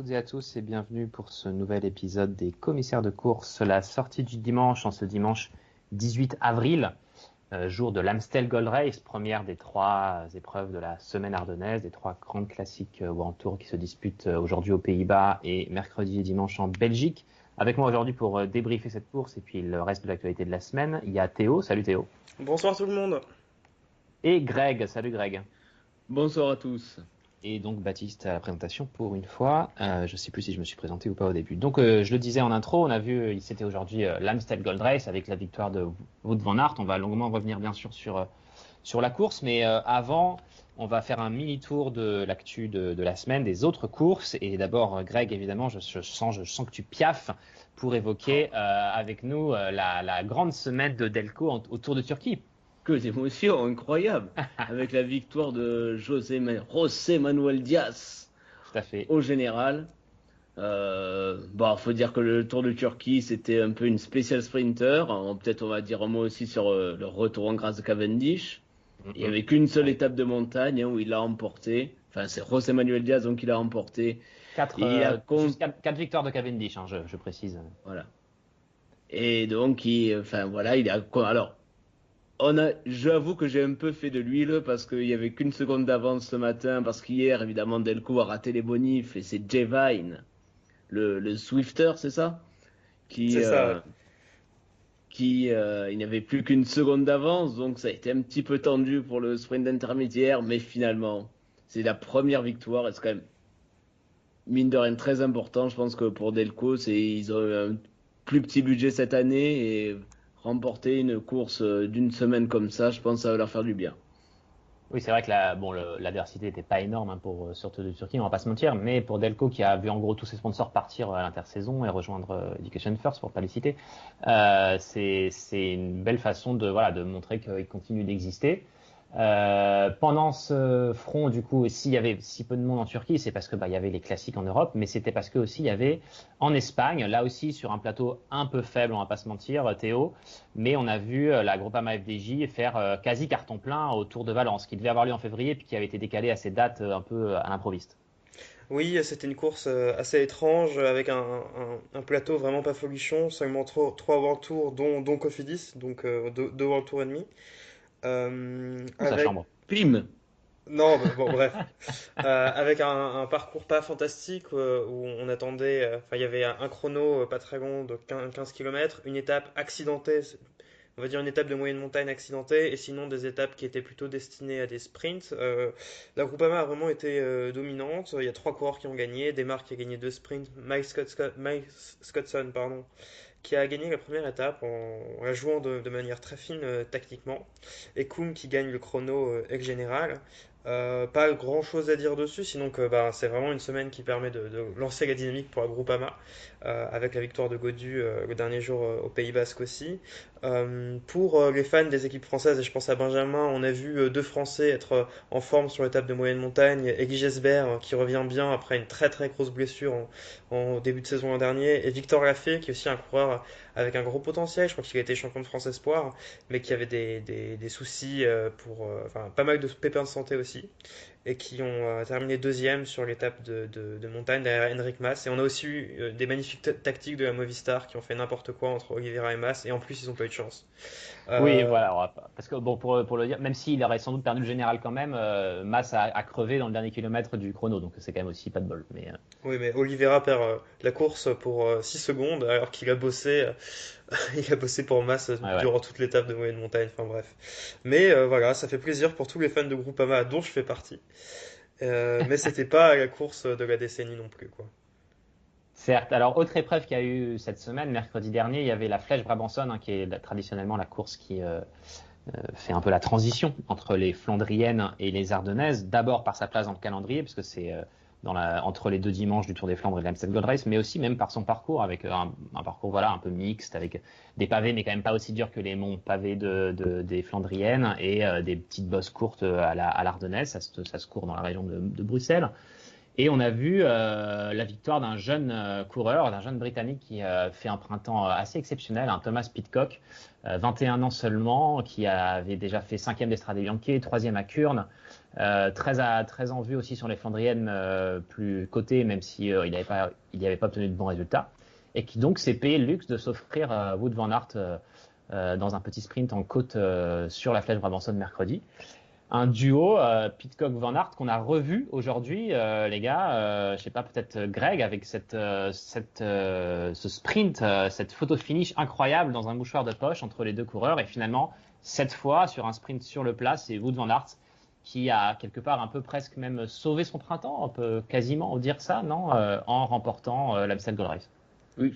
toutes et à tous et bienvenue pour ce nouvel épisode des commissaires de course, la sortie du dimanche en ce dimanche 18 avril, euh, jour de l'Amstel Gold Race, première des trois épreuves de la semaine ardennaise, des trois grandes classiques euh, World Tour qui se disputent euh, aujourd'hui aux Pays-Bas et mercredi et dimanche en Belgique. Avec moi aujourd'hui pour euh, débriefer cette course et puis le reste de l'actualité de la semaine, il y a Théo, salut Théo, Bonsoir tout le monde. et Greg, salut Greg. Bonsoir à tous. Et donc Baptiste à la présentation pour une fois. Euh, je sais plus si je me suis présenté ou pas au début. Donc euh, je le disais en intro, on a vu, il c'était aujourd'hui euh, l'Amstel Gold Race avec la victoire de Wout van Aert. On va longuement revenir bien sûr sur euh, sur la course, mais euh, avant, on va faire un mini tour de l'actu de, de la semaine, des autres courses. Et d'abord, euh, Greg, évidemment, je, sens, je sens que tu piaffes pour évoquer euh, avec nous euh, la, grande semaine de Delco autour de Turquie. Que d'émotions incroyables avec la victoire de José, José Manuel Diaz Tout à fait. au général. Euh, bon, faut dire que le Tour de Turquie c'était un peu une spéciale sprinter. Peut-être on va dire un mot aussi sur euh, le retour en grâce de Cavendish. Il n'y avait qu'une seule étape de montagne hein, où il l'a emporté. Enfin, c'est José Manuel Diaz donc il a emporté. Quatre, il a euh, quatre- quatre victoires de Cavendish, hein, je, je précise. Voilà. Et donc, il, enfin voilà, il a. Alors, on a, j'avoue que j'ai un peu fait de l'huile parce qu'il y avait qu'une seconde d'avance ce matin. Parce qu'hier, évidemment, Delco a raté les bonifs et c'est Jay Vine, le, le Swifter, c'est ça? Qui. C'est ça, euh. Qui, euh, il n'y avait plus qu'une seconde d'avance, donc ça a été un petit peu tendu pour le sprint intermédiaire, mais finalement, c'est la première victoire et c'est quand même mine de rien très important. Je pense que pour Delco, c'est ils ont eu un plus petit budget cette année et remporter une course euh, d'une semaine comme ça, je pense que ça va leur faire du bien. Oui, c'est vrai que la, bon, l'adversité n'était pas énorme hein, pour euh, surtout de Turquie, on va pas se mentir, mais pour Delco qui a vu en gros tous ses sponsors partir à l'intersaison et rejoindre euh, Education First pour pas les citer, euh, c'est c'est une belle façon de voilà de montrer qu'ils continuent d'exister. Euh, pendant ce front, du coup, s'il y avait si peu de monde en Turquie, c'est parce que bah, il y avait les classiques en Europe, mais c'était parce que aussi il y avait en Espagne, là aussi sur un plateau un peu faible, on va pas se mentir, Théo, mais on a vu euh, la Groupama FDJ faire euh, quasi carton plein au Tour de Valence, qui devait avoir lieu en février, puis qui avait été décalé à ces dates euh, un peu à l'improviste. Oui, c'était une course euh, assez étrange avec un, plateau vraiment pas folichon, seulement trois, trois World Tour dont, dont Cofidis, donc euh, deux, deux World Tour et demi. Euh, sa avec- chambre. Pim Non, bah, bon, bref. Euh, avec un, un parcours pas fantastique euh, où on attendait. euh, Enfin, il y avait un, chrono euh, pas très long de 15, 15 km, une étape accidentée, on va dire une étape de moyenne montagne accidentée, et sinon des étapes qui étaient plutôt destinées à des sprints. Euh, la Groupama a vraiment été euh, dominante. Il y a trois coureurs qui ont gagné. Desmarques qui a gagné deux sprints. Mike, Scott, Scott- Mike Scottson, pardon, qui a gagné la première étape en, la jouant de, manière très fine euh, tactiquement. Et Koum qui gagne le chrono euh, ex général. Euh, pas grand chose à dire dessus, sinon que bah, c'est vraiment une semaine qui permet de, lancer la dynamique pour la Groupama, euh, avec la victoire de Godu euh, le dernier jour euh, au Pays Basque aussi. Euh, pour euh, les fans des équipes françaises, et je pense à Benjamin, on a vu deux Français être en forme sur l'étape de moyenne montagne, Eggy Gesbert euh, qui revient bien après une très très grosse blessure en, en début de saison l'an dernier, et Victor Lafay qui est aussi un coureur avec un gros potentiel, je crois qu'il a été champion de France Espoir, mais qui avait des, soucis euh, pour, euh, enfin pas mal de pépins de santé aussi, et qui ont euh, terminé deuxième sur l'étape de, de, montagne derrière Henrik Mas. Et on a aussi eu des magnifiques ta- tactiques de la Movistar qui ont fait n'importe quoi entre Oliveira et Mas, et en plus ils ont pas eu de chance. Euh, Oui, voilà, on va pas- parce que bon, pour, pour le dire, même s'il aurait sans doute perdu le général quand même, euh, Mas a, a crevé dans le dernier kilomètre du chrono, donc c'est quand même aussi pas de bol. Mais euh, Oui, mais Oliveira perd la course pour 6 secondes alors qu'il a bossé, il a bossé pour Mas euh, Ouais, ouais. durant toute l'étape de moyenne montagne. Enfin bref. Mais euh, voilà, ça fait plaisir pour tous les fans de Groupama dont je fais partie. Euh, mais c'était pas la course de la décennie non plus, quoi. Certes. Alors, autre épreuve qu'il y a eu cette semaine, mercredi dernier, il y avait la Flèche Brabançonne, hein, qui est traditionnellement la course qui euh, euh, fait un peu la transition entre les Flandriennes et les Ardennaises. D'abord par sa place dans le calendrier, puisque c'est euh, entre les deux dimanches du Tour des Flandres et de l'Amstel Gold Race, mais aussi même par son parcours, avec un, parcours voilà un peu mixte, avec des pavés, mais quand même pas aussi durs que les monts pavés de, de des Flandriennes et des petites bosses courtes à la à l'Ardennaise, ça, se, court dans la région de Bruxelles. Et on a vu euh, la victoire d'un jeune euh, coureur, d'un jeune Britannique qui a fait un printemps assez exceptionnel, un Thomas Pitcock, 21 ans seulement, qui avait déjà fait cinquième d'Estrade Bianchi, troisième à Kurn, euh, très, en vue aussi sur les Flandriennes euh, plus cotées, même si euh, il n'avait pas, il avait pas obtenu de bons résultats, et qui donc s'est payé le luxe de s'offrir Wood van Aert dans un petit sprint en côte sur la flèche Brabançonne mercredi. Un duo Pitcock-Van Aert qu'on a revu aujourd'hui, les gars. je sais pas, peut-être Greg avec cette, cette, ce sprint, cette photo finish incroyable dans un mouchoir de poche entre les deux coureurs, et finalement cette fois sur un sprint sur le plat, c'est Wood van Aert qui a quelque part un peu presque même sauvé son printemps, on peut quasiment dire ça, non euh, En remportant euh, l'Amstel Gold Race. Oui,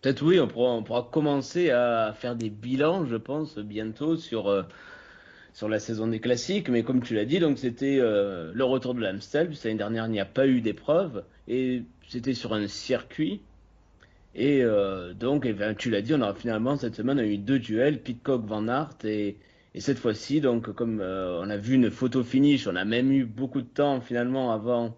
peut-être oui, on pourra, on pourra, commencer à faire des bilans, je pense, bientôt sur, euh, sur la saison des classiques. Mais comme tu l'as dit, donc c'était euh, le retour de l'Amstel. L'année dernière, il n'y a pas eu d'épreuve et c'était sur un circuit. Et euh, donc, et ben, tu l'as dit, on aura finalement cette semaine on a eu deux duels, Pitcock Van Aert et et cette fois-ci, donc, comme euh, on a vu une photo finish, on a même eu beaucoup de temps finalement avant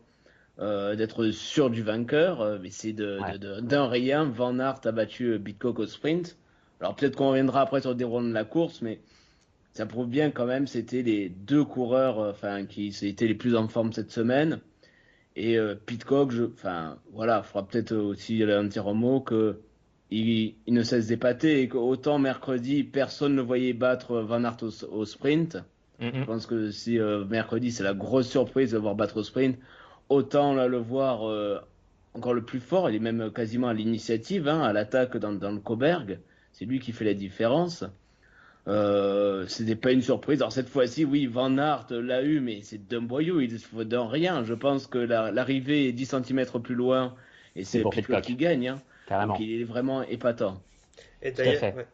d'être sûr du vainqueur. Mais c'est d'un de, de, rien. Van Aert a battu Bitcock au sprint. Alors peut-être qu'on reviendra après sur le déroulement de la course, mais ça prouve bien quand même c'était les deux coureurs enfin qui étaient les plus en forme cette semaine. Et Pitcock, je, enfin voilà, il faudra peut-être aussi dire un mot que il, ne cesse d'épater et qu'autant mercredi, personne ne voyait battre Van Aert au, sprint. Mm-hmm. Je pense que si euh, mercredi, c'est la grosse surprise de voir battre au sprint, autant là, le voir euh, encore le plus fort. Il est même quasiment à l'initiative, hein, à l'attaque dans, dans, le Coberg. C'est lui qui fait la différence. Euh, c'était pas une surprise. Alors cette fois-ci, oui, Van Aert l'a eu, mais c'est d'un boyau, il faut d'un rien. Je pense que l'arrivée est 10 cm plus loin et c'est Pitcock qui gagne. Hein. Donc il est vraiment épatant. Et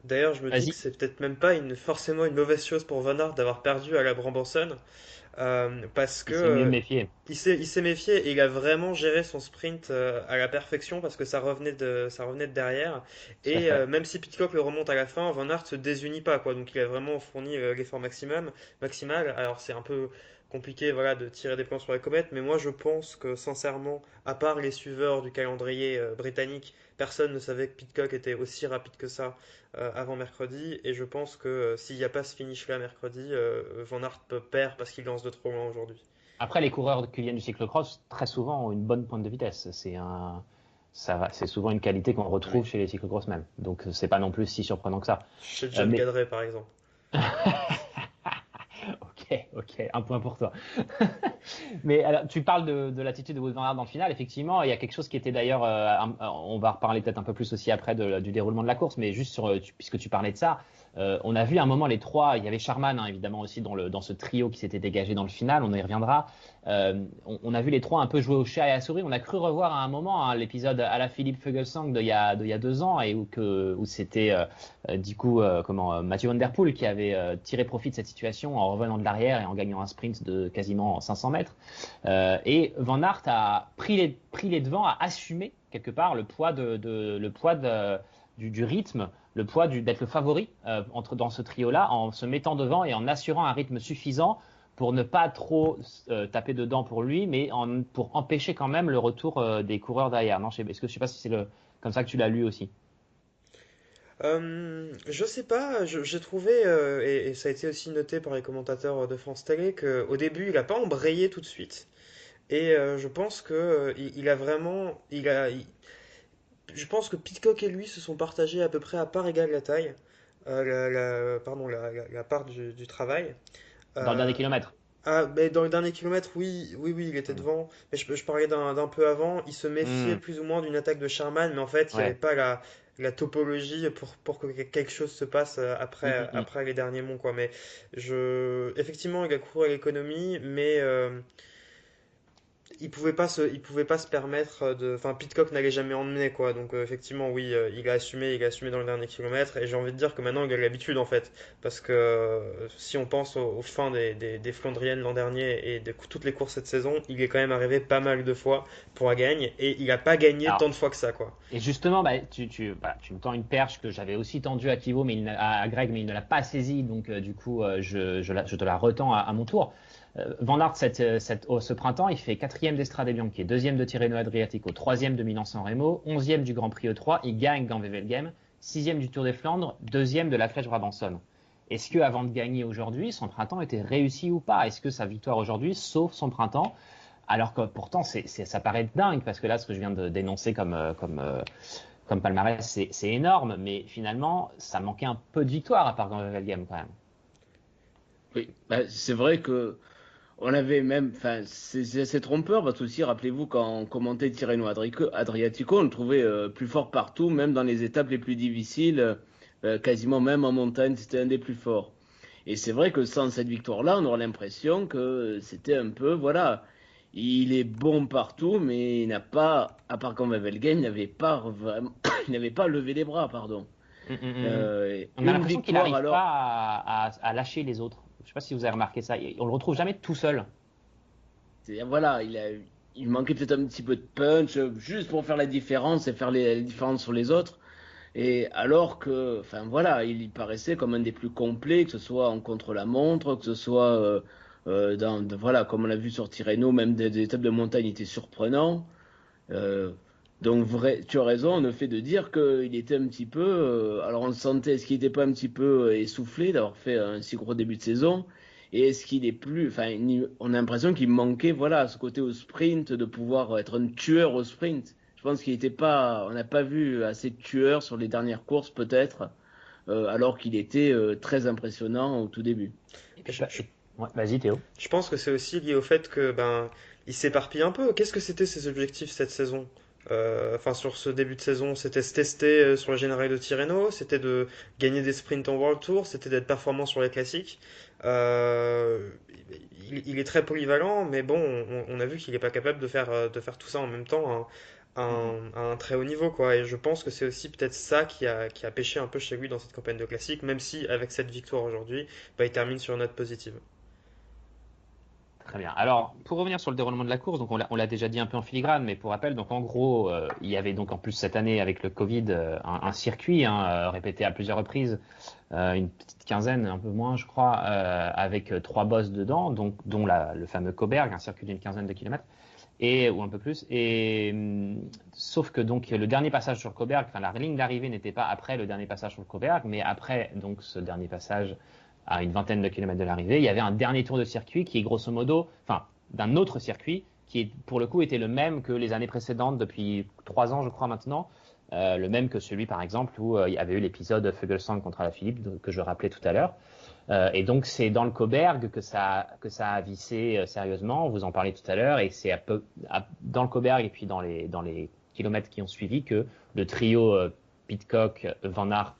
d'ailleurs, je me dis que c'est peut-être même pas une, forcément une mauvaise chose pour Van Aert d'avoir perdu à la Brambosson. Euh, parce que il s'est méfié. Il s'est méfié et il a vraiment géré son sprint euh, à la perfection parce que ça revenait de ça revenait de derrière et euh, même si Pitcock le remonte à la fin, Van Aert se désunit pas quoi donc il a vraiment fourni l'effort maximum maximal. Alors c'est un peu compliqué voilà, de tirer des plans sur la comète, mais moi je pense que sincèrement, à part les suiveurs du calendrier euh, britannique, personne ne savait que Pitcock était aussi rapide que ça euh, avant mercredi, et je pense que euh, s'il n'y a pas ce finish-là mercredi, Van Aert peut perdre parce qu'il lance de trop loin aujourd'hui. Après, les coureurs qui viennent du cyclocross, très souvent, ont une bonne pointe de vitesse. C'est un... Ça va, c'est souvent une qualité qu'on retrouve chez les cyclocross même. Donc c'est pas non plus si surprenant que ça. Chez John mais... par exemple. ok, un point pour toi. Mais alors, tu parles de, de l'attitude de Wood Van Aert dans le final. Effectivement, il y a quelque chose qui était d'ailleurs, euh, on va reparler peut-être un peu plus aussi après du déroulement de la course, mais juste sur, puisque tu parlais de ça, euh, on a vu à un moment les trois, il y avait Charman hein, évidemment aussi dans, ce trio qui s'était dégagé dans le final, on y reviendra. Euh, on, a vu les trois un peu jouer au chat et à la souris. On a cru revoir à un moment hein, l'épisode à la Philippe Fugelsang de il y a, il y a deux ans et où, c'était euh, du coup comment Mathieu Van Der Poel qui avait tiré profit de cette situation en revenant de l'arrière et en gagnant un sprint de quasiment 500 mètres. et Van Aert a pris les, devants, a assumé quelque part le poids du rythme le poids d'être le favori euh, entre, dans ce trio-là en se mettant devant et en assurant un rythme suffisant pour ne pas trop euh, taper dedans pour lui, mais en, pour empêcher quand même le retour euh, des coureurs derrière. Non, je sais, est-ce que je sais pas si c'est comme ça que tu l'as lu aussi. Euh, je sais pas, j'ai trouvé, et, ça a été aussi noté par les commentateurs de France Télé, qu'au début, il n'a pas embrayé tout de suite. Et je pense qu'il il a vraiment, il a, je pense que Pitcock et lui se sont partagés à peu près à part égale la taille, euh, la, pardon, la, part du, travail. Dans le dernier euh, kilomètre. Ah, mais dans le dernier kilomètre, oui, oui, oui, il était devant. Mais je, je parlais d'un peu avant. Il se méfiait hmm. plus ou moins d'une attaque de Sherman, mais en fait, il n'y avait pas la, la topologie pour, pour que quelque chose se passe euh, après, hmm, après les derniers monts, quoi. Mais je, effectivement, il a couru à l'économie, mais il pouvait pas se, il pouvait pas se permettre de, enfin Pitcock n'allait jamais emmener quoi. Donc euh, effectivement oui, euh, il a assumé, il a assumé dans le dernier kilomètre et j'ai envie de dire que maintenant il a l'habitude en fait, parce que euh, si on pense aux, fins des, des, des Flandriennes l'an dernier et de toutes les courses cette saison, il est quand même arrivé pas mal de fois pour la gagne et il a pas gagné Alors, tant de fois que ça quoi. Et justement, bah, tu, tu, bah, tu me tends une perche que j'avais aussi tendue à Kivo, mais il à, Greg, mais il ne l'a pas saisie, donc du coup, je, je, la- je te la retends à, à mon tour. Euh, Van Aert, cette, euh, ce printemps, il fait quatrième d'Estrade Bianchi, deuxième de Tirreno Adriatico, troisième de Milan-San Remo, onzième du Grand Prix E3, il gagne Gand-Wevelgem, sixième du Tour des Flandres, deuxième de la Flèche Brabançonne. Est-ce que avant de gagner aujourd'hui, son printemps était réussi ou pas? Est-ce que sa victoire aujourd'hui sauve son printemps? Alors que pourtant, ça paraît dingue, parce que là, ce que je viens de dénoncer comme, euh, palmarès, c'est, énorme, mais finalement, ça manquait un peu de victoire à part Gand-Wevelgem quand même. Oui, bah, c'est vrai que on avait même, enfin, c'est trompeur parce que aussi, rappelez-vous, quand on commentait Tirreno Adriatico, on le trouvait euh, plus fort partout, même dans les étapes les plus difficiles, euh, quasiment même en montagne, c'était un des plus forts. Et c'est vrai que sans cette victoire-là, on aurait l'impression que c'était un peu, voilà, il est bon partout, mais il n'a pas, à part quand Wevelgem, il n'avait pas vraiment, il n'avait pas levé les bras, pardon. Euh, On a l'impression qu'il n'arrive alors- pas à, à- à lâcher les autres. Je sais pas si vous avez remarqué ça. On le retrouve jamais tout seul. Voilà, il, a, il manquait peut-être un petit peu de punch, juste pour faire la différence et faire la différence sur les autres. Et alors que, enfin voilà, il paraissait comme un des plus complets, que ce soit en contre-la-montre, que ce soit euh, euh, dans, voilà, comme on l'a vu sur Tirreno, même des, des étapes de montagne étaient surprenants. Euh, donc vrai, tu as raison, le fait de dire qu'il était un petit peu, euh, alors on le sentait, est-ce qu'il n'était pas un petit peu euh, essoufflé d'avoir fait un si gros début de saison? Et est-ce qu'il est plus, enfin, on a l'impression qu'il manquait, voilà, ce côté au sprint, de pouvoir être un tueur au sprint. Je pense qu'il était pas, on n'a pas vu assez de tueurs sur les dernières courses, peut-être, euh, alors qu'il était euh, très impressionnant au tout début. Je- ouais, Vas-y Théo. Je pense que c'est aussi lié au fait que ben il s'éparpille un peu. Qu'est-ce que c'était ses objectifs cette saison? Euh, Enfin sur ce début de saison, c'était se tester euh, sur le général de Tirreno, c'était de gagner des sprints en World Tour, c'était d'être performant sur les classiques. Euh, il, il est très polyvalent, mais bon, on, on a vu qu'il n'est pas capable de faire de faire tout ça en même temps hein, à un, à un très haut niveau quoi. Et je pense que c'est aussi peut-être ça qui a qui a pêché un peu chez lui dans cette campagne de classique, même si avec cette victoire aujourd'hui, bah, il termine sur une note positive. Très bien. Alors, pour revenir sur le déroulement de la course, donc on l'a, déjà dit un peu en filigrane, mais pour rappel, donc en gros, euh, il y avait donc en plus cette année avec le Covid euh, un, circuit hein, euh, répété à plusieurs reprises, une petite quinzaine, un peu moins, je crois, avec trois bosses dedans, donc dont le fameux Coberg, un circuit d'une quinzaine de kilomètres. Et, ou un peu plus. Et hum, sauf que donc le dernier passage sur Coberg, enfin la ligne d'arrivée n'était pas après le dernier passage sur le Coberg, mais après donc ce dernier passage à une vingtaine de kilomètres de l'arrivée, il y avait un dernier tour de circuit qui est grosso modo, enfin, d'un autre circuit qui pour le coup était le même que les années précédentes depuis trois ans, je crois maintenant, euh, le même que celui par exemple où euh, il y avait eu l'épisode Fuglsang contre la Philippe que je rappelais tout à l'heure. Euh, et donc c'est dans le Coberg que ça que ça a vissé sérieusement. Vous en parlez tout à l'heure et c'est dans le Coberg et puis dans les dans les kilomètres qui ont suivi que le trio Pitcock, Van Aert,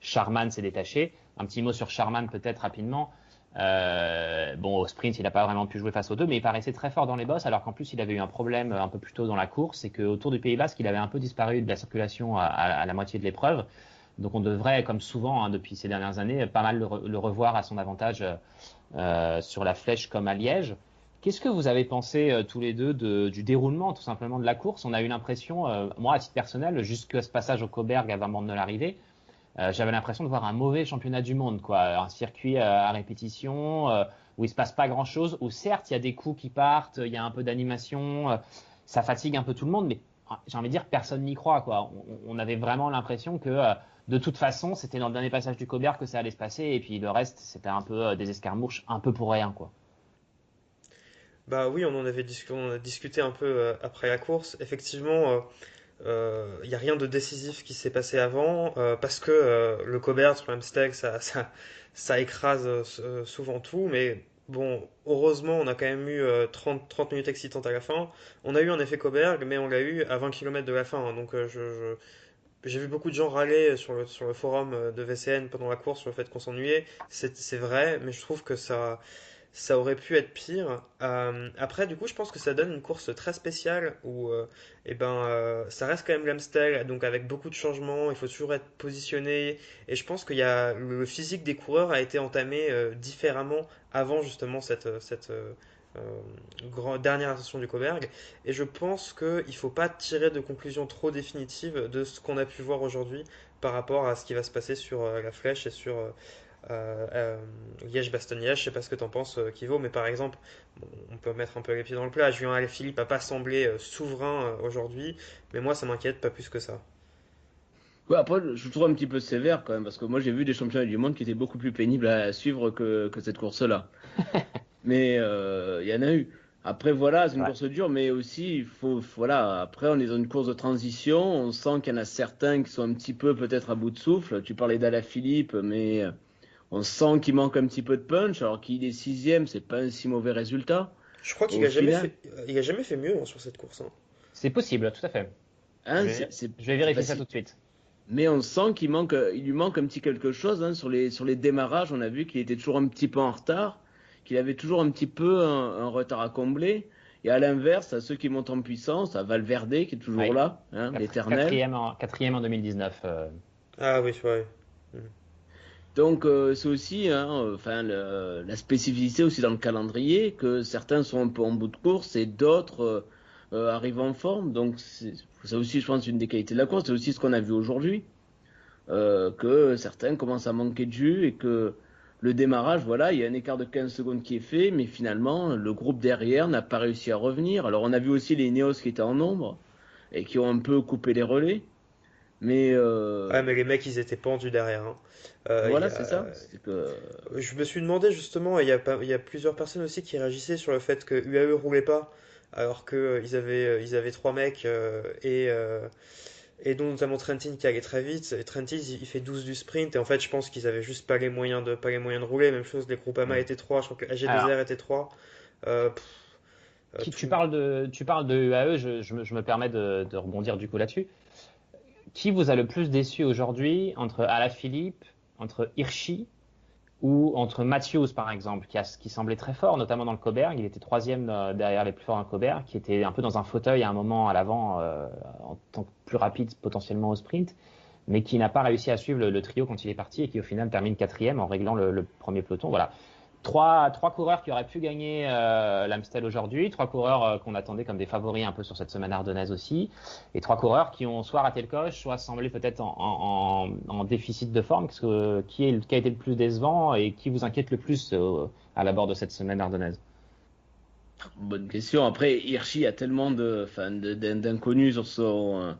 Charman s'est détaché. Un petit mot sur Charman peut-être rapidement. Euh, bon, au sprint, il n'a pas vraiment pu jouer face aux deux, mais il paraissait très fort dans les bosses, alors qu'en plus, il avait eu un problème un peu plus tôt dans la course, c'est qu'autour du Pays Basque, il avait un peu disparu de la circulation à, la moitié de l'épreuve. Donc, on devrait, comme souvent hein, depuis ces dernières années, pas mal le, re- le revoir à son avantage euh, sur la flèche comme à Liège. Qu'est-ce que vous avez pensé euh, tous les deux de- du déroulement tout simplement de la course? On a eu l'impression, euh, moi à titre personnel, jusqu'à ce passage au Coberg avant de l'arrivée, euh, j'avais l'impression de voir un mauvais championnat du monde, quoi. Un circuit euh, à répétition euh, où il se passe pas grand chose, où certes il y a des coups qui partent, il y a un peu d'animation, ça fatigue un peu tout le monde, mais euh, j'ai envie de dire personne n'y croit, quoi. On, avait vraiment l'impression que de toute façon c'était dans le dernier passage du Cobert que ça allait se passer, et puis le reste c'était un peu des escarmouches, un peu pour rien, quoi. Bah oui, on en avait discuté un peu après la course. Effectivement, il n'y a rien de décisif qui s'est passé avant euh, parce que euh, le Cobert sur l'Amsteg, ça, ça, ça écrase euh, souvent tout. Mais bon, heureusement, on a quand même eu euh, 30, 30 minutes excitantes à la fin. On a eu un effet Coberg, mais on l'a eu à 20 km de la fin. hein. donc euh, j'ai vu beaucoup de gens râler sur le, sur le forum euh, de VCN pendant la course sur le fait qu'on s'ennuyait. C'est vrai, mais je trouve que ça ça aurait pu être pire. Euh, après, du coup, je pense que ça donne une course très spéciale où euh, eh ben, euh, ça reste quand même l'Amstel, donc avec beaucoup de changements, il faut toujours être positionné. Et je pense qu'il y a le physique des coureurs a été entamé différemment avant justement cette, cette dernière ascension du Coberg. Et je pense qu'il ne faut pas tirer de conclusions trop définitives de ce qu'on a pu voir aujourd'hui par rapport à ce qui va se passer sur la flèche et sur euh, euh, Liège-Bastogne-Liège, je sais pas ce que tu en penses, euh, Kivo, mais par exemple, on peut mettre un peu les pieds dans le plat. Julien Philippe n'a pas semblé souverain aujourd'hui, mais moi ça m'inquiète pas plus que ça. Ouais, après, je trouve un petit peu sévère quand même, parce que moi j'ai vu des championnats du monde qui étaient beaucoup plus pénibles à suivre que, que cette course-là. mais il y en a eu. Après, voilà, c'est une course dure, mais aussi, il faut, voilà, après, on est dans une course de transition. On sent qu'il y en a certains qui sont un petit peu peut-être à bout de souffle. Tu parlais d'Ala Philippe, mais on sent qu'il manque un petit peu de punch, alors qu'il est sixième, c'est pas un si mauvais résultat. Je crois qu'il a, jamais fait, il a jamais fait mieux hein, sur cette course. Hein. C'est possible, tout à fait. Hein, je, vais, vérifier ça tout de suite. Mais on sent qu'il manque, il lui manque un petit quelque chose sur les sur les démarrages. On a vu qu'il était toujours un petit peu en retard, qu'il avait toujours un petit peu un, retard à combler. Et à l'inverse, à ceux qui montent en puissance, à Valverde qui est toujours là, l'éternel. Quatrième en, quatrième en 2019. Euh. Ah oui, ouais. Donc euh, c'est aussi hein, enfin, la spécificité aussi dans le calendrier que certains sont un peu en bout de course et d'autres euh, euh, arrivent en forme. Donc c'est aussi, je pense, une des qualités de la course. C'est aussi ce qu'on a vu aujourd'hui, que certains commencent à manquer de jus et que le démarrage, voilà, il y a un écart de 15 secondes qui est fait, mais finalement le groupe derrière n'a pas réussi à revenir. Alors on a vu aussi les Neos qui étaient en nombre et qui ont un peu coupé les relais. Mais, Ouais, mais les mecs, ils étaient pendus derrière. Hein. Euh, voilà, c'est ça. Je me suis demandé justement, il y, a, il y a plusieurs personnes aussi qui réagissaient sur le fait que UAE roulait pas, alors qu'ils euh, avaient, euh, ils avaient trois mecs et, et dont notamment Trentin qui allait très vite. Et Trentin, il, fait 12 du sprint et en fait, je pense qu'ils avaient juste pas les moyens de, pas les moyens de rouler. Même chose, les Groupama étaient 3, je crois que AG2R était 3. tu, parles de, tu parles de UAE, je, je, me, je me, permets de, de rebondir du coup là-dessus qui vous a le plus déçu aujourd'hui entre Alaphilippe, entre Hirschi ou entre Matthews, par exemple, qui, a, qui semblait très fort, notamment dans le Coberg. Il était troisième euh, derrière les plus forts dans le Coberg, qui était un peu dans un fauteuil à un moment à l'avant, euh, en tant que plus rapide potentiellement au sprint, mais qui n'a pas réussi à suivre le, trio quand il est parti et qui au final termine quatrième en réglant le, le premier peloton. Voilà trois, trois coureurs qui auraient pu gagner euh, l'Amstel aujourd'hui, trois coureurs euh, qu'on attendait comme des favoris un peu sur cette semaine ardennaise aussi, et trois coureurs qui ont soit raté le coche, soit semblé peut-être en, en, déficit de forme. Que, qui, est, qui a été le plus décevant et qui vous inquiète le plus euh, à la bord de cette semaine ardennaise? Bonne question. Après, Hirschi a tellement d'inconnus sur son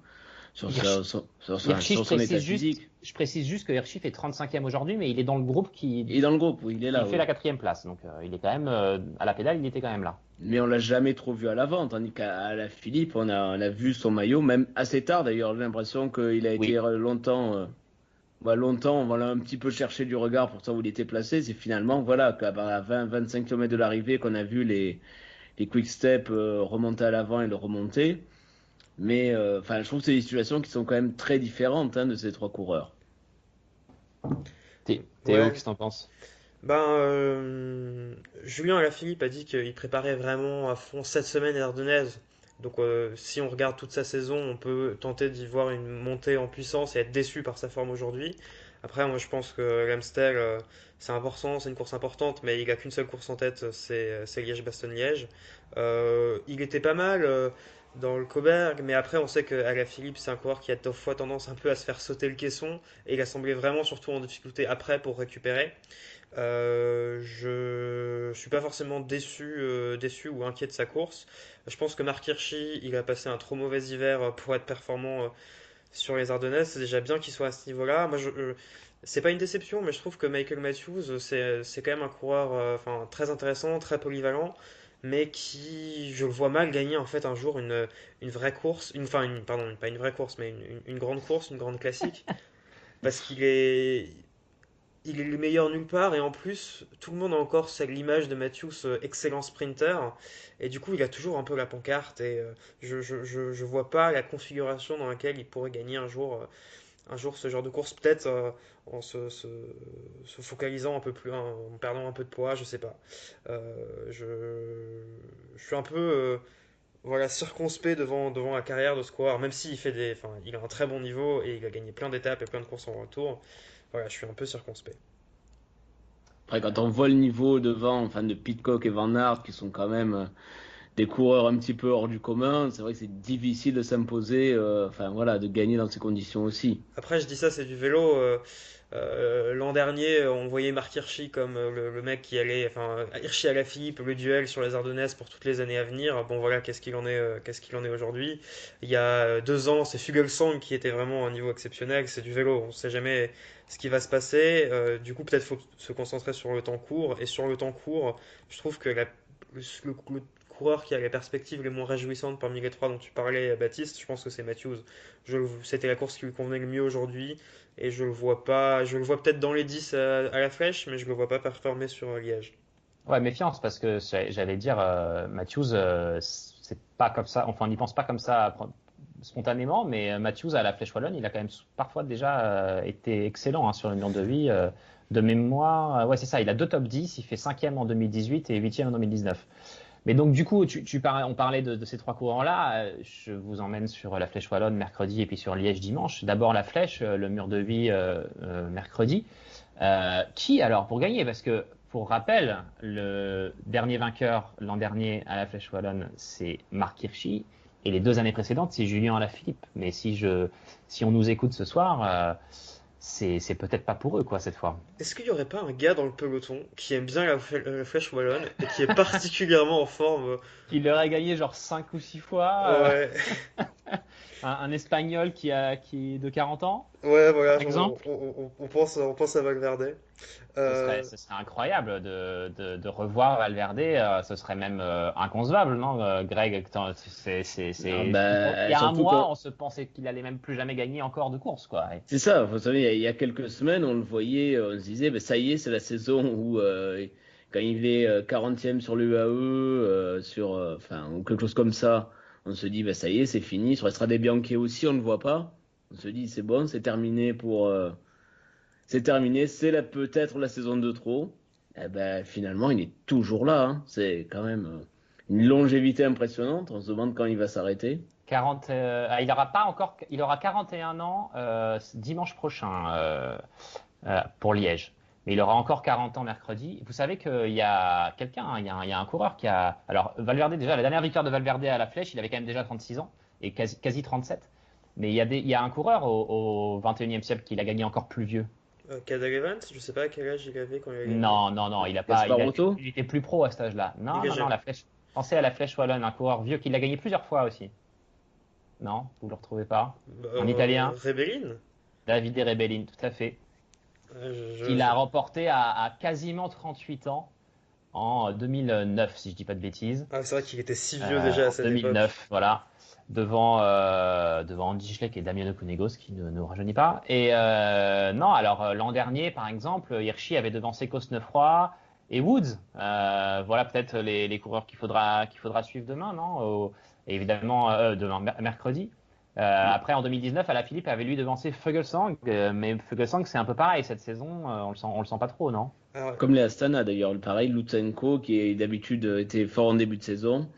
sur, sur, son état physique. Je précise juste que Hirschi fait 35e aujourd'hui, mais il est dans le groupe qui. Il est dans le groupe, oui, il est là. Il fait la quatrième place, donc euh, il est quand même euh, à la pédale, il était quand même là. Mais on l'a jamais trop vu à l'avant, tandis qu'à la Philippe, on a, on a vu son maillot, même assez tard d'ailleurs. J'ai l'impression qu'il a été longtemps. Euh, bah, longtemps, on un petit peu chercher du regard pour savoir où il était placé. C'est finalement, voilà, qu'à 20-25 km de l'arrivée qu'on a vu les, les quick steps remonter à l'avant et le remonter. Mais euh, enfin, je trouve que c'est des situations qui sont quand même très différentes hein, de ces trois coureurs. Théo, qu'est-ce que t'en penses? Ben, euh, Julien Alaphilippe a dit qu'il préparait vraiment à fond cette semaine ardennaise. Donc, euh, si on regarde toute sa saison, on peut tenter d'y voir une montée en puissance et être déçu par sa forme aujourd'hui. Après, moi, je pense que l'Amstel, c'est important, c'est une course importante, mais il n'a qu'une seule course en tête, c'est Liège-Bastogne-Liège. il était pas mal dans le Coberg, mais après on sait que Philippe c'est un coureur qui a fois tendance un peu à se faire sauter le caisson et il a semblé vraiment surtout en difficulté après pour récupérer. Euh, je, suis pas forcément déçu, euh, déçu ou inquiet de sa course. Je pense que Mark Hirschi, il a passé un trop mauvais hiver pour être performant euh, sur les Ardennaises. C'est déjà bien qu'il soit à ce niveau-là. Moi, je, c'est pas une déception, mais je trouve que Michael Matthews, c'est, c'est quand même un coureur enfin, très intéressant, très polyvalent mais qui, je le vois mal gagner en fait un jour une, une vraie course, une, enfin, une, pardon, pas une vraie course, mais une, une, grande course, une grande classique, parce qu'il est, il est le meilleur nulle part, et en plus, tout le monde a encore l'image de Matthews euh, excellent sprinter, et du coup, il a toujours un peu la pancarte, et euh, je, je, je, je, vois pas la configuration dans laquelle il pourrait gagner un jour. Un jour ce genre de course, peut-être euh, en se, focalisant un peu plus, en perdant un peu de poids, je sais pas. Euh, je, suis un peu euh, voilà, circonspect devant, devant la carrière de coureur, même s'il fait des, il a un très bon niveau et il a gagné plein d'étapes et plein de courses en retour. Voilà, je suis un peu circonspect. Après, quand on voit le niveau devant, enfin, de Pitcock et Van Aert, qui sont quand même des coureurs un petit peu hors du commun, c'est vrai que c'est difficile de s'imposer, euh, enfin voilà, de gagner dans ces conditions aussi. Après, je dis ça, c'est du vélo. Euh, euh, L'an dernier, on voyait Marc Hirschi comme le, mec qui allait, enfin, Hirschi à la Philippe, le duel sur les Ardennaises pour toutes les années à venir. Bon, voilà, qu'est-ce qu'il en est, qu'est-ce qu'il en est aujourd'hui? Il y a deux ans, c'est Fugelsang qui était vraiment à un niveau exceptionnel. C'est du vélo, on sait jamais ce qui va se passer. du coup, peut-être faut se concentrer sur le temps court. Et sur le temps court, je trouve que la, le, qui a les perspectives les moins réjouissantes parmi les trois dont tu parlais, Baptiste, je pense que c'est Matthews. C'était la course qui lui convenait le mieux aujourd'hui et je le vois pas, je le vois peut-être dans les 10 à, la flèche, mais je le vois pas performer sur Liège. Ouais, méfiance parce que j'allais dire euh, Matthews, euh, c'est pas comme ça, enfin on n'y pense pas comme ça spontanément, mais Matthews à la flèche wallonne, il a quand même parfois déjà euh, été excellent hein, sur le mur de vie. Euh, de mémoire, ouais c'est ça, il a deux top 10, il fait 5e en 2018 et 8e en 2019. Mais donc, du coup, tu, tu parlais, on parlait de, de ces trois courants-là. Euh, je vous emmène sur la Flèche Wallonne mercredi et puis sur Liège dimanche. D'abord la Flèche, euh, le mur de vie euh, euh, mercredi. Euh, qui alors pour gagner? Parce que pour rappel, le dernier vainqueur l'an dernier à la Flèche Wallonne, c'est Marc Hirschi. Et les deux années précédentes, c'est Julien Alaphilippe. Mais si, je, si on nous écoute ce soir, c'est peut-être pas pour eux, quoi, cette fois. Est-ce qu'il y aurait pas un gars dans le peloton qui aime bien la, la flèche wallonne et qui est particulièrement en forme Il leur a gagné genre 5 ou 6 fois. Ouais. un, un, espagnol qui, a, qui est de 40 ans Ouais, voilà. Exemple. On, on, on, pense, on pense à Valverde. Euh... Ce, serait, ce, serait, incroyable de, de, de revoir Valverde. Euh, ce serait même euh, inconcevable, non, euh, Greg c'est, c'est, c'est... Bah, Il y a un mois, quand... on se pensait qu'il allait même plus jamais gagner encore de course, quoi. C'est ça. Vous savez, il y a quelques semaines, on le voyait, on se disait, bah, ça y est, c'est la saison où euh, quand il est 40e sur l'UAE, sur, enfin, ou quelque chose comme ça, on se dit, bah, ça y est, c'est fini. Sur Estrade Bianchi aussi, on ne le voit pas. On se dit, c'est bon, c'est terminé pour. C'est terminé, c'est peut-être la saison de trop. Eh ben, finalement, il est toujours là. Hein. C'est quand même euh, une longévité impressionnante. On se demande quand il va s'arrêter. 40, euh, ah, il aura pas encore, il aura 41 ans euh, dimanche prochain pour Liège. Mais il aura encore 40 ans mercredi. Vous savez qu'il y a quelqu'un, hein, il, y a un coureur qui a. Alors, Valverde, déjà, la dernière victoire de Valverde à la flèche, il avait quand même déjà 36 ans et quasi, quasi 37. Mais il y, a y a un coureur au, au 21e siècle qui l'a gagné encore plus vieux. Euh, Cadel Evans, je sais pas à quel âge il avait quand il a gagné. Non, non, non, il a pas. Il, a, il, était plus pro à cet âge-là. Non, non, non, la flèche. Pensez à la flèche wallonne, un coureur vieux qui l'a gagné plusieurs fois aussi. Non, vous le retrouvez pas bah, En italien Rebellin David de Rebellin, tout à fait. Euh, je, il a remporté à, à, quasiment 38 ans en 2009, si je dis pas de bêtises. Ah, c'est vrai qu'il était si vieux euh, déjà à cette 2009, époque. voilà. Devant, euh, devant Andy Schleck et Damiano Cunego, qui ne nous rajeunit pas. Et euh, non, alors l'an dernier, par exemple, Hirschi avait devancé Cosnefroy et Woods. Euh, voilà peut-être les, les, coureurs qu'il faudra, qu'il faudra suivre demain, non? Au, Et évidemment, euh, demain, mercredi. Euh, après, en 2019, à la Philippe avait lui devancé Fuglsang, euh, mais Fuglsang, c'est un peu pareil cette saison. Euh, on le sent, on le sent pas trop, non? Alors, Comme les Astana d'ailleurs, pareil, Lutsenko qui d'habitude était fort en début de saison.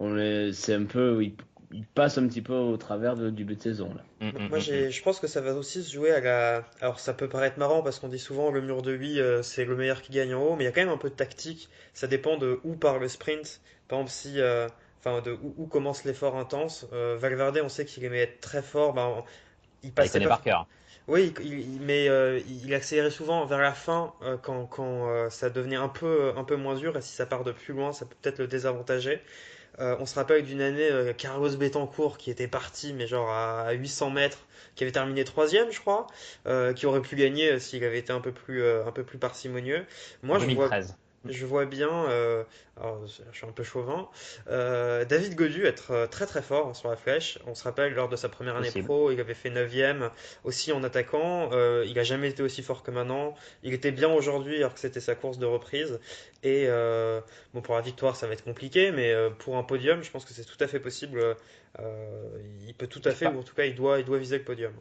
C'est un peu, il, il, passe un petit peu au travers de, du début de saison là. Mm -hmm. Moi, je pense que ça va aussi se jouer à la. Alors, ça peut paraître marrant parce qu'on dit souvent le mur de vie, euh, c'est le meilleur qui gagne en haut, mais il y a quand même un peu de tactique. Ça dépend de où part le sprint. Par exemple, si euh, enfin de où, où commence l'effort intense. Euh, Valverde, on sait qu'il aimait être très fort. Ben, il passait il par cœur. Oui, il, mais euh, il accélérait souvent vers la fin euh, quand, quand euh, ça devenait un peu, un peu moins dur. Et si ça part de plus loin, ça peut peut-être le désavantager. On se rappelle d'une année Carlos Betancourt qui était parti, mais genre à 800 mètres, qui avait terminé troisième, je crois, qui aurait pu gagner s'il avait été un peu plus, un peu plus parcimonieux. Moi, 2013. je vois je vois bien, euh, alors, je suis un peu chauvin, euh, David Godu être très très fort sur la flèche. On se rappelle, lors de sa première année Possible. pro, il avait fait 9ème aussi en attaquant. Euh, il a jamais été aussi fort que maintenant. Il était bien aujourd'hui alors que c'était sa course de reprise. Et euh, bon, pour la victoire, ça va être compliqué, mais euh, pour un podium, je pense que c'est tout à fait possible. il peut tout à fait, ou en tout cas, il doit, il doit viser le podium.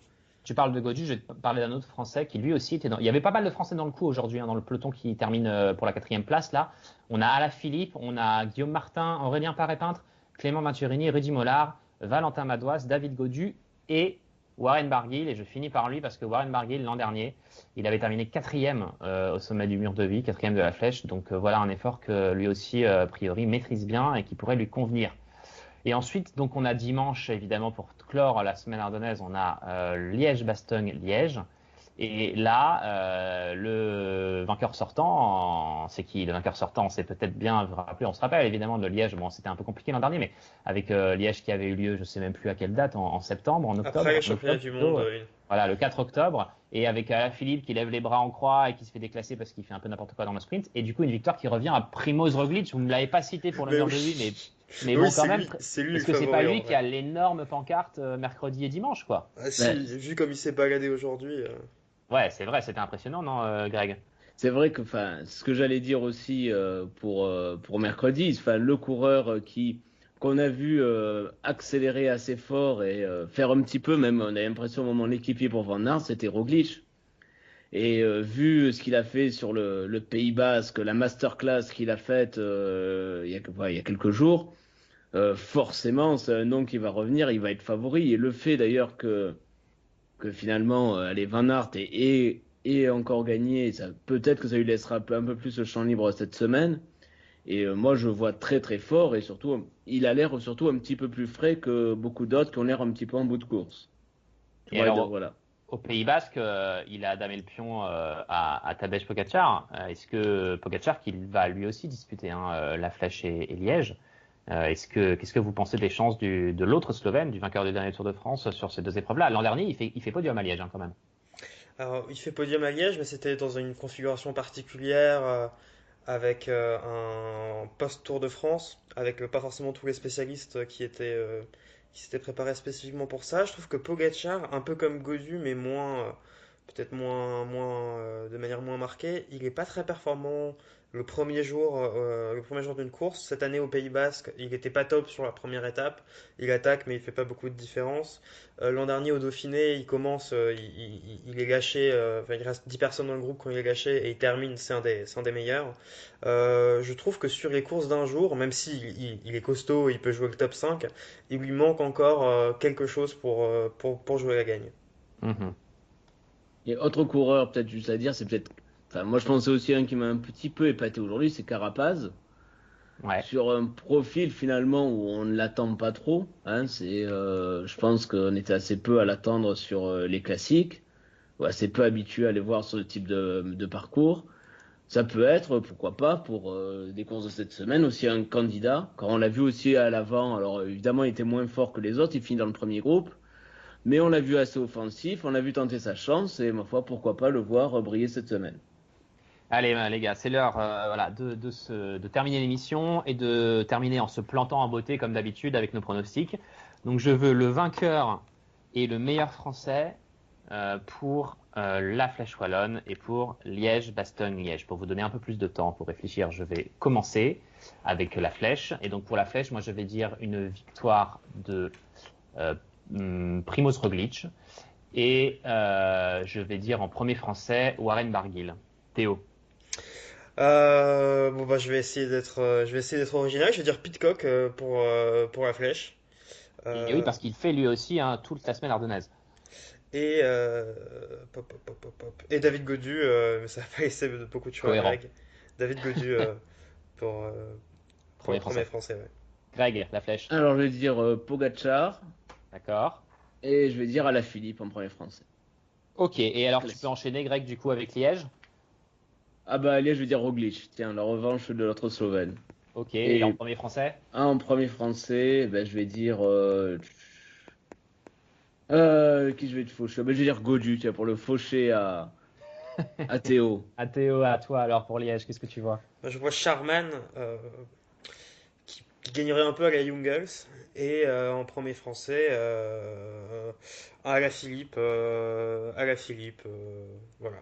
Tu parles de Godu, je vais te parler d'un autre Français qui lui aussi était dans. Il y avait pas mal de Français dans le coup aujourd'hui, hein, dans le peloton qui termine euh, pour la quatrième place. Là, on a Alaphilippe, on a Guillaume Martin, Aurélien Paré-Peintre, Clément Maturini, Rudy Mollard, Valentin Madoise, David Godu et Warren Barguil. Et je finis par lui parce que Warren Barguil, l'an dernier, il avait terminé quatrième euh, au sommet du mur de vie, quatrième de la flèche. Donc euh, voilà un effort que lui aussi, a priori, maîtrise bien et qui pourrait lui convenir. Et ensuite, donc on a dimanche, évidemment, pour clore la semaine ardennaise, on a euh, Liège-Bastogne-Liège. Et là, euh, le vainqueur sortant, c'est qui Le vainqueur sortant, c'est peut-être bien, vous on se rappelle évidemment de Liège. Bon, c'était un peu compliqué l'an dernier, mais avec euh, Liège qui avait eu lieu, je sais même plus à quelle date, en, en septembre, en octobre. Après championnats octobre, du monde. euh, voilà, le 4 octobre, et avec euh, Philippe qui lève les bras en croix et qui se fait déclasser parce qu'il fait un peu n'importe quoi dans le sprint. Et du coup, une victoire qui revient à Primoz Roglic. Vous ne l'avez pas cité pour le Mais mur de oui. vie, mais, mais oui, bon, quand même. c'est lui Est-ce le que c'est pas lui qui a l'énorme pancarte euh, mercredi et dimanche, quoi Ah, si, Ouais. vu comme il s'est baladé aujourd'hui. euh, Ouais, c'est vrai, c'était impressionnant, non, euh, Greg? C'est vrai que, enfin, ce que j'allais dire aussi euh, pour, euh, pour mercredi, enfin, le coureur qui qu'on a vu euh, accélérer assez fort et euh, faire un petit peu, même on a l'impression au moment de l'équipier pour Van Aert, c'était Roglic. Et euh, vu ce qu'il a fait sur le, le Pays Basque, la masterclass qu'il a faite euh, il, y a, ouais, il y a quelques jours, euh, forcément c'est un nom qui va revenir, il va être favori. Et le fait d'ailleurs que, que finalement, euh, allez, Van Aert et, encore gagné, ça peut-être que ça lui laissera un peu, un peu plus le champ libre cette semaine. Et euh, moi, je le vois très très fort et surtout, il a l'air surtout un petit peu plus frais que beaucoup d'autres qui ont l'air un petit peu en bout de course. Et alors, donc, voilà. Au Pays Basque, euh, il a damé le pion euh, à, à Tadej Pogacar. Est-ce que Pogacar, qui va lui aussi disputer hein, la Flèche et, et Liège, est-ce que qu'est-ce que vous pensez des chances de l'autre Slovène, du vainqueur du dernier Tour de France, sur ces deux épreuves-là? L'an dernier, il fait, il fait podium à Liège hein, quand même. Alors, il fait podium à Liège, mais c'était dans une configuration particulière, euh, avec euh, un post-Tour de France, avec euh, pas forcément tous les spécialistes euh, qui étaient, euh, qui s'étaient préparés spécifiquement pour ça. Je trouve que Pogacar, un peu comme Godu, mais moins, euh, peut-être moins, moins, euh, de manière moins marquée, il est pas très performant le premier jour, euh, le premier jour d'une course. Cette année au Pays Basque, il était pas top sur la première étape. Il attaque, mais il fait pas beaucoup de différence. Euh, L'an dernier au Dauphiné, il commence, euh, il, il- il est lâché, euh, enfin, il reste 10 personnes dans le groupe quand il est lâché et il termine, c'est un des, c'est un des meilleurs. Euh, je trouve que sur les courses d'un jour, même s'il il, il est costaud, il peut jouer le top 5, il lui manque encore euh, quelque chose pour, pour, pour jouer la gagne. Mhm. Et autre coureur, peut-être juste à dire, c'est peut-être. Enfin, moi, je pensais aussi à un qui m'a un petit peu épaté aujourd'hui, c'est Carapaz. Ouais. Sur un profil finalement où on ne l'attend pas trop. Hein, c'est, euh, je pense qu'on était assez peu à l'attendre sur euh, les classiques, ou assez peu habitué à les voir sur ce type de, de parcours. Ça peut être, pourquoi pas, pour euh, des courses de cette semaine aussi un candidat. Quand on l'a vu aussi à l'avant, alors évidemment il était moins fort que les autres, il finit dans le premier groupe, mais on l'a vu assez offensif, on l'a vu tenter sa chance et ma foi pourquoi pas le voir briller cette semaine. Allez, euh, les gars, c'est l'heure euh, de, terminer l'émission et de terminer en se plantant en beauté comme d'habitude avec nos pronostics. Donc je veux le vainqueur et le meilleur français euh, pour la Flèche Wallonne et pour Liège-Bastogne-Liège. Pour vous donner un peu plus de temps pour réfléchir, je vais commencer avec la Flèche. Et donc pour la Flèche, moi je vais dire une victoire de hum, Primoz Roglic. Et je vais dire en premier français Warren Barguil. Théo. Euh, bon bah je vais essayer d'être, euh, je vais essayer d'être original. Je vais dire Pitcock euh, pour euh, pour la flèche. Euh, Et oui, parce qu'il fait lui aussi hein, toute la semaine ardennaise. Et, euh, pop, pop, pop, pop, pop. et David Godu, euh, mais ça va pas beaucoup de choix à Cohérent. Greg. David Godu euh, pour, euh, pour Premier le premier français. ouais. Greg, la flèche. Alors je vais dire euh, Pogachar D'accord. et je vais dire à la Philippe en premier français. Ok, et alors tu peux enchaîner, Greg, du coup, avec Liège? Ah bah allez, je vais dire Roglic. Tiens, la revanche de l'autre Slovène. Ok, Et- et en premier français? Ah, en premier français, ben, je vais dire. Euh... euh, qui je vais te faucher ben, Je vais dire Godu, tiens, pour le faucher à, à Théo. À Théo, à toi alors pour Liège, qu'est-ce que tu vois? Moi, je vois Charman euh, qui, qui gagnerait un peu à la Jungels et euh, en premier français euh, à la Philippe, euh, à la Philippe, euh, voilà.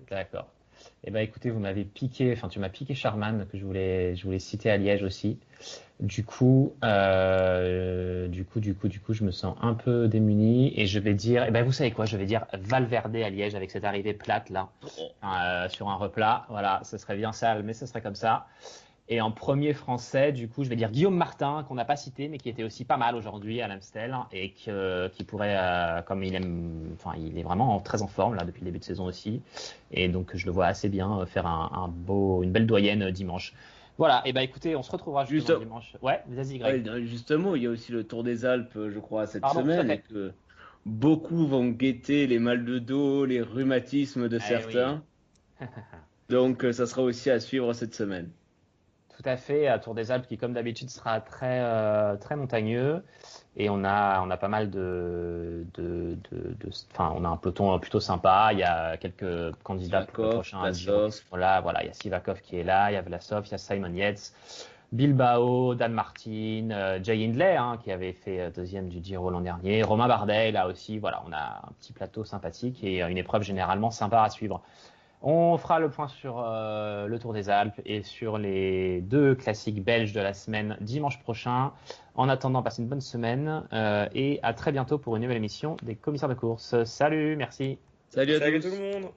D'accord. Eh ben, écoutez, vous m'avez piqué, enfin, tu m'as piqué Charman, que je voulais, je voulais citer à Liège aussi. Du coup, euh, du coup, du coup, du coup, je me sens un peu démuni et je vais dire, eh ben, vous savez quoi, je vais dire Valverde à Liège avec cette arrivée plate là, euh, sur un replat. Voilà, ce serait bien sale, mais ce serait comme ça. Et en premier français, du coup, je vais dire Guillaume Martin, qu'on n'a pas cité, mais qui était aussi pas mal aujourd'hui à l'Amstel et que, qui pourrait, euh, comme il aime, enfin, il est vraiment très en forme là depuis le début de saison aussi. Et donc, je le vois assez bien euh, faire un, un beau, une belle doyenne euh, dimanche. Voilà, et bah écoutez, on se retrouvera Juste- dimanche. Ouais, vas-y, Greg. Ouais, justement, il y a aussi le Tour des Alpes, je crois, cette Pardon, semaine. Et que beaucoup vont guetter les mal de dos, les rhumatismes de Eh certains. Donc, ça sera aussi à suivre cette semaine. Tout à fait, à Tour des Alpes qui, comme d'habitude, sera très, euh, très montagneux. Et on a, on a pas mal de, de, de, de- enfin, on a un peloton plutôt sympa. Il y a quelques candidats pour le Sivakov, prochain Vlasov. qui sont là. Voilà, il y a Sivakov qui est là, il y a Vlasov, il y a Simon Yates, Bilbao, Dan Martin, euh, Jay Hindley, hein, qui avait fait euh, deuxième du Giro l'an dernier, Romain Bardet, là aussi. Voilà, on a un petit plateau sympathique et euh, une épreuve généralement sympa à suivre. On fera le point sur euh, le Tour des Alpes et sur les deux classiques belges de la semaine dimanche prochain. En attendant, passez une bonne semaine euh, et à très bientôt pour une nouvelle émission des commissaires de course. Salut, merci. Salut à Salut tous. tout le monde